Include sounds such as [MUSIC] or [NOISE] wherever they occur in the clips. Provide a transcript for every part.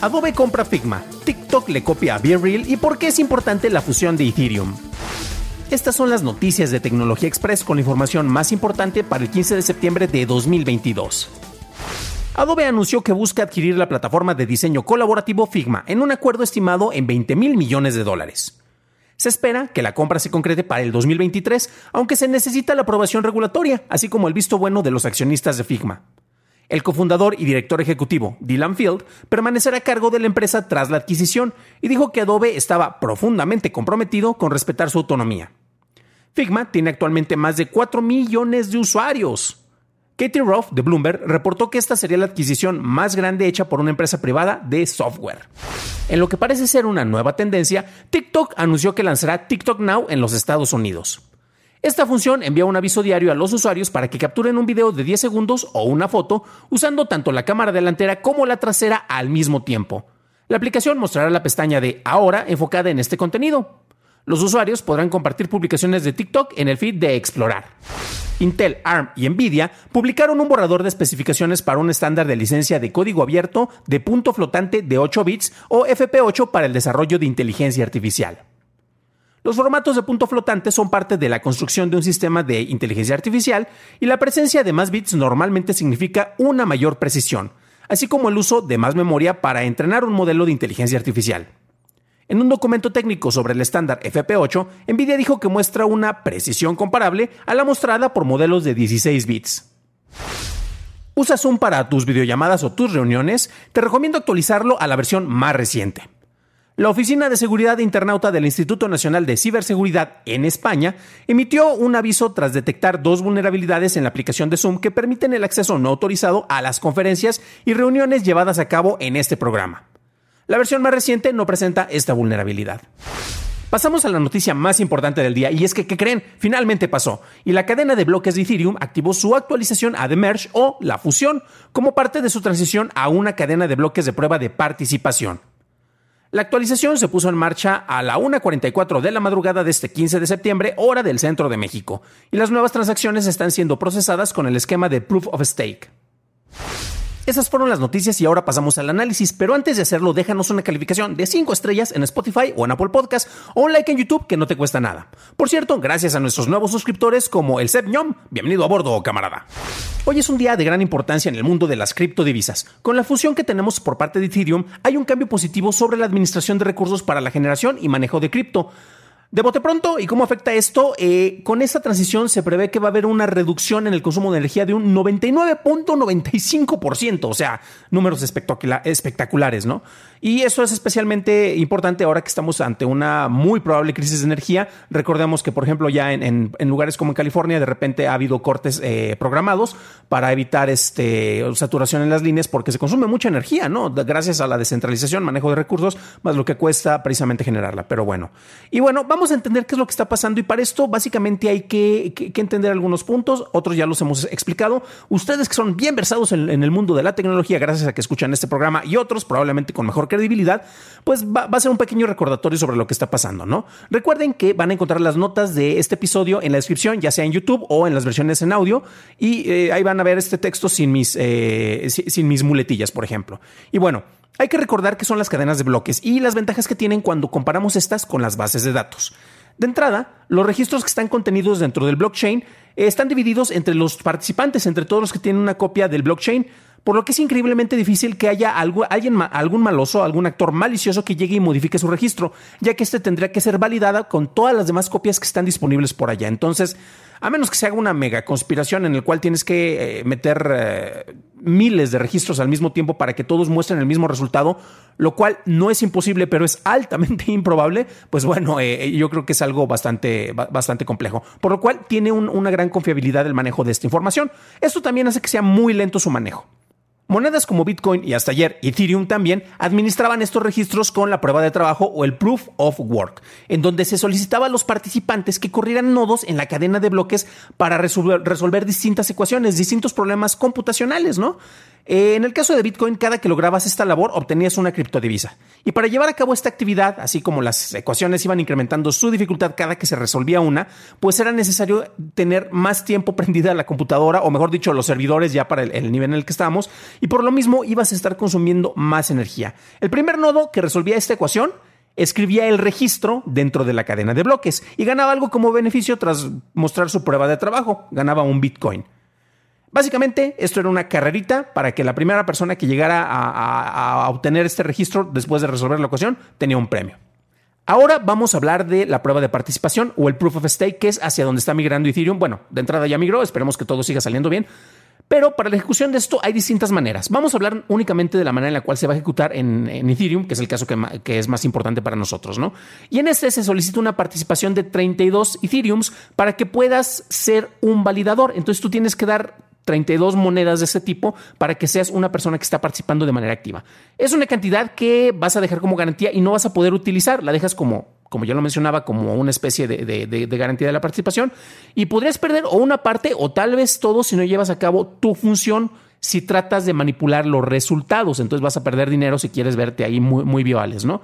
Adobe compra Figma, TikTok le copia a BeReal y por qué es importante la fusión de Ethereum. Estas son las noticias de Tecnología Express con la información más importante para el 15 de septiembre de 2022. Adobe anunció que busca adquirir la plataforma de diseño colaborativo Figma en un acuerdo estimado en 20 mil millones de dólares. Se espera que la compra se concrete para el 2023, aunque se necesita la aprobación regulatoria, así como el visto bueno de los accionistas de Figma. El cofundador y director ejecutivo, Dylan Field, permanecerá a cargo de la empresa tras la adquisición y dijo que Adobe estaba profundamente comprometido con respetar su autonomía. Figma tiene actualmente más de 4 millones de usuarios. Katie Roth de Bloomberg reportó que esta sería la adquisición más grande hecha por una empresa privada de software. En lo que parece ser una nueva tendencia, TikTok anunció que lanzará TikTok Now en los Estados Unidos. Esta función envía un aviso diario a los usuarios para que capturen un video de 10 segundos o una foto usando tanto la cámara delantera como la trasera al mismo tiempo. La aplicación mostrará la pestaña de Ahora enfocada en este contenido. Los usuarios podrán compartir publicaciones de TikTok en el feed de Explorar. Intel, ARM y Nvidia publicaron un borrador de especificaciones para un estándar de licencia de código abierto de punto flotante de 8 bits o FP8 para el desarrollo de inteligencia artificial. Los formatos de punto flotante son parte de la construcción de un sistema de inteligencia artificial y la presencia de más bits normalmente significa una mayor precisión, así como el uso de más memoria para entrenar un modelo de inteligencia artificial. En un documento técnico sobre el estándar FP8, Nvidia dijo que muestra una precisión comparable a la mostrada por modelos de 16 bits. ¿Usas Zoom para tus videollamadas o tus reuniones? Te recomiendo actualizarlo a la versión más reciente. La Oficina de Seguridad Internauta del Instituto Nacional de Ciberseguridad en España emitió un aviso tras detectar dos vulnerabilidades en la aplicación de Zoom que permiten el acceso no autorizado a las conferencias y reuniones llevadas a cabo en este programa. La versión más reciente no presenta esta vulnerabilidad. Pasamos a la noticia más importante del día y es que, ¿qué creen? Finalmente pasó y la cadena de bloques de Ethereum activó su actualización a The Merge o la fusión como parte de su transición a una cadena de bloques de prueba de participación. La actualización se puso en marcha a la 1.44 de la madrugada de este 15 de septiembre, hora del centro de México, y las nuevas transacciones están siendo procesadas con el esquema de Proof of Stake. Esas fueron las noticias y ahora pasamos al análisis, pero antes de hacerlo déjanos una calificación de 5 estrellas en Spotify o en Apple Podcast o un like en YouTube que no te cuesta nada. Por cierto, gracias a nuestros nuevos suscriptores como el Seb Ñom, bienvenido a bordo, camarada. Hoy es un día de gran importancia en el mundo de las criptodivisas. Con la fusión que tenemos por parte de Ethereum, hay un cambio positivo sobre la administración de recursos para la generación y manejo de cripto. De bote pronto, ¿y cómo afecta esto? Eh, con esta transición se prevé que va a haber una reducción en el consumo de energía de un 99.95%, o sea, números espectaculares, ¿no? Y eso es especialmente importante ahora que estamos ante una muy probable crisis de energía. Recordemos que, por ejemplo, ya en, lugares como en California, de repente ha habido cortes eh, programados para evitar este, saturación en las líneas porque se consume mucha energía, ¿no? Gracias a la descentralización, manejo de recursos, más lo que cuesta precisamente generarla. Pero bueno. Y bueno, vamos a entender qué es lo que está pasando y para esto básicamente hay que, entender algunos puntos, otros ya los hemos explicado. Ustedes que son bien versados en, en el mundo de la tecnología, gracias a que escuchan este programa y otros probablemente con mejor credibilidad, pues va, a ser un pequeño recordatorio sobre lo que está pasando, ¿no? Recuerden que van a encontrar las notas de este episodio en la descripción, ya sea en YouTube o en las versiones en audio, y eh, ahí van a ver este texto sin mis, eh, sin mis muletillas, por ejemplo. Y bueno, hay que recordar que son las cadenas de bloques y las ventajas que tienen cuando comparamos estas con las bases de datos. De entrada, los registros que están contenidos dentro del blockchain están divididos entre los participantes, entre todos los que tienen una copia del blockchain. por lo que es increíblemente difícil que haya algo, alguien, algún maloso, algún actor malicioso que llegue y modifique su registro, ya que este tendría que ser validada con todas las demás copias que están disponibles por allá. Entonces, a menos que se haga una mega conspiración en el cual tienes que eh, meter eh, miles de registros al mismo tiempo para que todos muestren el mismo resultado, lo cual no es imposible, pero es altamente [LAUGHS] improbable, pues bueno, eh, yo creo que es algo bastante, bastante complejo, por lo cual tiene una gran confiabilidad el manejo de esta información. Esto también hace que sea muy lento su manejo. Monedas como Bitcoin y hasta ayer Ethereum también administraban estos registros con la prueba de trabajo o el Proof of Work, en donde se solicitaba a los participantes que corrieran nodos en la cadena de bloques para resolver, distintas ecuaciones, distintos problemas computacionales, ¿no? En el caso de Bitcoin, cada que lograbas esta labor obtenías una criptodivisa. Y para llevar a cabo esta actividad, así como las ecuaciones iban incrementando su dificultad cada que se resolvía una, pues era necesario tener más tiempo [LAUGHS] prendida la computadora, o mejor dicho, los servidores ya para el, nivel en el que estábamos, y por lo mismo ibas a estar consumiendo más energía. El primer nodo que resolvía esta ecuación escribía el registro dentro de la cadena de bloques y ganaba algo como beneficio tras mostrar su prueba de trabajo, ganaba un Bitcoin. Básicamente, esto era una carrerita para que la primera persona que llegara a, obtener este registro después de resolver la ecuación tenía un premio. Ahora vamos a hablar de la prueba de participación o el proof of stake, que es hacia donde está migrando Ethereum. Bueno, de entrada ya migró, esperemos que todo siga saliendo bien. Pero para la ejecución de esto hay distintas maneras. Vamos a hablar únicamente de la manera en la cual se va a ejecutar en, Ethereum, que es el caso que, que, es más importante para nosotros, ¿no? Y en este se solicita una participación de 32 Ethereums para que puedas ser un validador. Entonces tú tienes que dar 32 monedas de ese tipo para que seas una persona que está participando de manera activa. Es una cantidad que vas a dejar como garantía y no vas a poder utilizar. La dejas como, como ya lo mencionaba, como una especie de, garantía de la participación y podrías perder o una parte o tal vez todo si no llevas a cabo tu función si tratas de manipular los resultados. Entonces vas a perder dinero si quieres verte ahí muy, muy viales, ¿no?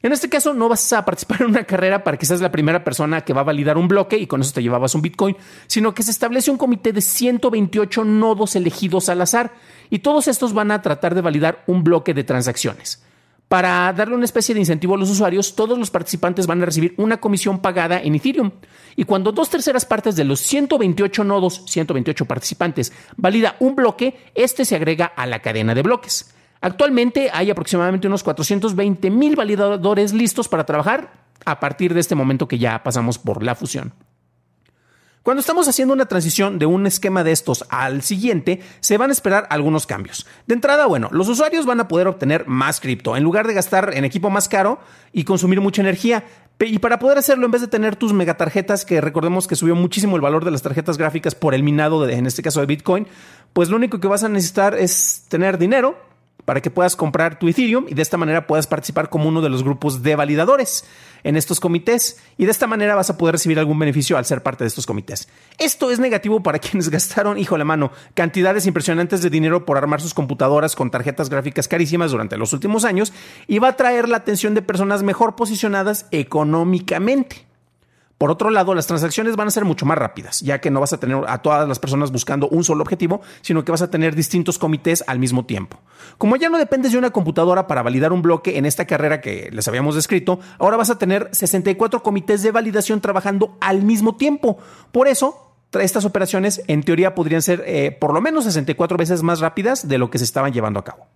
En este caso, no vas a participar [LAUGHS] en una carrera para que seas la primera persona que va a validar un bloque y con eso te llevabas un Bitcoin, sino que se establece un comité de 128 nodos elegidos al azar y todos estos van a tratar de validar un bloque de transacciones. Para darle una especie de incentivo a los usuarios, todos los participantes van a recibir una comisión pagada en Ethereum. Y cuando dos terceras partes de los 128 nodos, 128 participantes, valida un bloque, este se agrega a la cadena de bloques. Actualmente hay aproximadamente unos 420 mil validadores listos para trabajar a partir de este momento que ya pasamos por la fusión. Cuando estamos haciendo una transición de un esquema de estos al siguiente, se van a esperar algunos cambios. De entrada, bueno, los usuarios van a poder obtener más cripto en lugar de gastar en equipo más caro y consumir mucha energía. Y para poder hacerlo, en vez de tener tus megatarjetas, que recordemos que subió muchísimo el valor de las tarjetas gráficas por el minado, de, en este caso de Bitcoin, pues lo único que vas a necesitar es tener dinero para que puedas comprar tu Ethereum y de esta manera puedas participar como uno de los grupos de validadores en estos comités y de esta manera vas a poder recibir algún beneficio al ser parte de estos comités. Esto es negativo para [LAUGHS] quienes gastaron, hijo la mano, cantidades impresionantes de dinero por armar sus computadoras con tarjetas gráficas carísimas durante los últimos años y va a traer la atención de personas mejor posicionadas económicamente. Por otro lado, las transacciones van a ser mucho más rápidas, ya que no vas a tener a todas las personas buscando un solo objetivo, sino que vas a tener distintos comités al mismo tiempo. Como ya no dependes de una computadora para validar un bloque en esta carrera que les habíamos descrito, ahora vas a tener 64 comités de validación trabajando al mismo tiempo. Por eso, estas operaciones en teoría podrían ser eh, por lo menos 64 veces más rápidas de lo que se estaban llevando a cabo.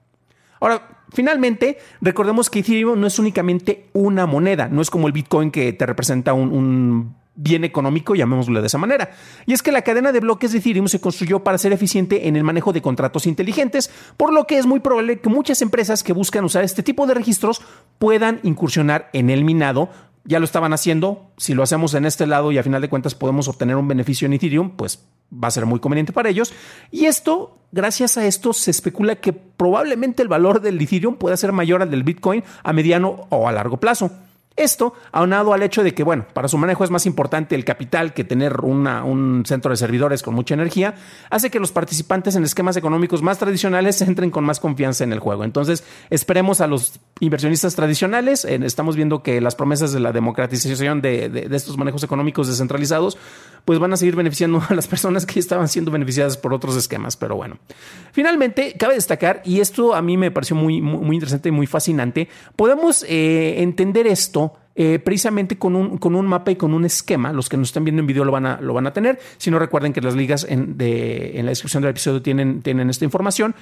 Ahora, finalmente, recordemos que Ethereum no es únicamente una moneda, no es como el Bitcoin que te representa un, bien económico, llamémoslo de esa manera. Y es que la cadena de bloques de Ethereum se construyó para ser eficiente en el manejo de contratos inteligentes, por lo que es muy probable que muchas empresas que buscan usar este tipo de registros puedan incursionar en el minado. Ya lo estaban haciendo, si lo hacemos en este lado y a final de cuentas podemos obtener un beneficio en Ethereum, pues va a ser muy conveniente para ellos. Y esto, gracias a esto, se especula que probablemente el valor del Ethereum pueda ser mayor al del Bitcoin a mediano o a largo plazo. Esto, aunado al hecho de que, bueno, para su manejo es más importante el capital que tener un centro de servidores con mucha energía, hace que los participantes en esquemas económicos más tradicionales entren con más confianza en el juego. Entonces, esperemos a los inversionistas tradicionales. estamos viendo que las promesas de la democratización de, estos manejos económicos descentralizados, pues van a seguir beneficiando [LAUGHS] a las personas que estaban siendo beneficiadas por otros esquemas. Pero bueno, finalmente, cabe destacar, y esto a mí me pareció muy, muy, interesante y muy fascinante, podemos eh, entender esto eh, precisamente con un, con un mapa y con un esquema. Los que nos están viendo en video lo van a, lo van a tener. Si no, recuerden que las ligas en, en la descripción del episodio tienen, tienen esta información.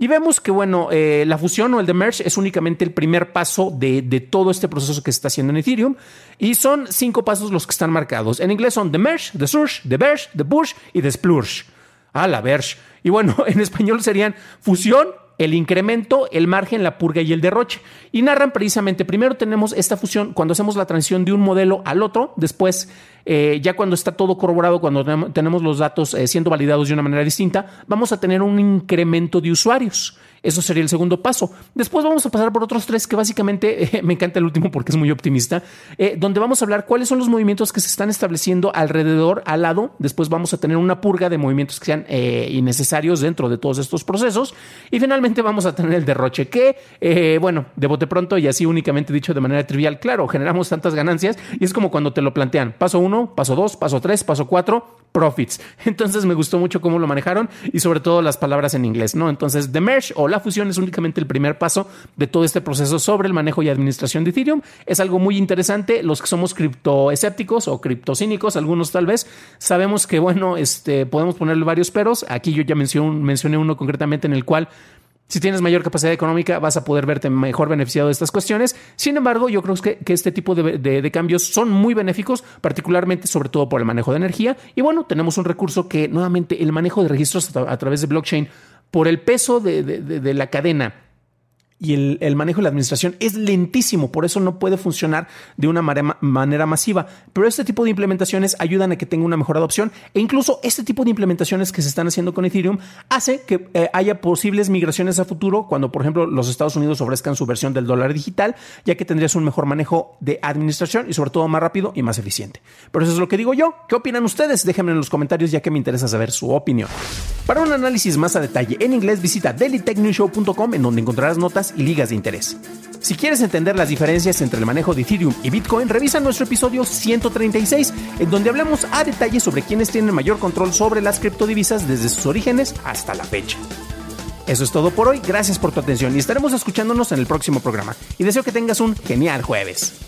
Y vemos que, bueno, eh, la fusión o el de merge es únicamente el primer paso de, de, todo este proceso que se está haciendo en Ethereum. Y son cinco pasos los que están marcados. En inglés son the merge, the surge, the verge, the push y the splurge. Ah, la verge. Y bueno, [LAUGHS] en español serían fusión, el incremento, el margen, la purga y el derroche. Y narran precisamente, primero tenemos esta fusión cuando hacemos la transición de un modelo al otro, después eh, ya cuando está todo corroborado, cuando tenemos los datos eh, siendo validados de una manera distinta, vamos a tener un incremento de usuarios. Eso sería el segundo paso. Después vamos a pasar por otros tres que básicamente [LAUGHS] eh, me encanta el último porque es muy optimista, eh, donde vamos a hablar cuáles son los movimientos que se están estableciendo alrededor, al lado. Después vamos a tener una purga de movimientos que sean eh, innecesarios dentro de todos estos procesos. Y finalmente vamos a tener el derroche que, bueno, de bote pronto y así únicamente dicho de manera trivial, claro, generamos tantas ganancias y es como cuando te lo plantean. Paso uno, paso dos, paso tres, paso cuatro profits. [LAUGHS] Entonces me gustó mucho cómo lo manejaron y sobre todo las palabras en inglés, ¿no? Entonces, the merge o la fusión es únicamente el primer paso de todo este proceso sobre el manejo y administración de Ethereum. Es algo muy interesante. Los que somos criptoescépticos o criptocínicos, algunos tal vez, sabemos que, bueno, este, podemos ponerle varios peros. Aquí yo ya mencioné uno concretamente en el cual si tienes mayor capacidad económica, vas a poder verte mejor beneficiado de estas cuestiones. Sin embargo, yo creo que, este tipo de, cambios son muy benéficos, particularmente sobre todo por el manejo de energía. Y bueno, tenemos un recurso que nuevamente el manejo de registros a, través de blockchain, por el peso de la cadena y el, manejo de la administración es lentísimo, por eso no puede funcionar de una manera masiva. Pero este tipo de implementaciones ayudan a que tenga una mejor adopción e incluso este tipo de implementaciones que se están haciendo con Ethereum hace que eh, haya posibles migraciones a futuro cuando, por ejemplo, los Estados Unidos ofrezcan su versión del dólar digital, ya que tendrías un mejor manejo de administración y sobre todo más rápido y más eficiente. Pero eso es lo que digo yo. ¿Qué opinan ustedes? Déjenme en los comentarios ya que me interesa saber su opinión. Para un análisis más a detalle en inglés, visita dailytechnewshow.com en donde encontrarás notas y ligas de interés. Si quieres entender las diferencias entre el manejo de Ethereum y Bitcoin, revisa nuestro episodio 136, en donde hablamos a detalle sobre quienes tienen mayor control sobre las criptodivisas desde sus orígenes hasta la fecha. Eso es todo por hoy, gracias por tu atención y estaremos escuchándonos en el próximo programa. Y deseo que tengas un genial jueves.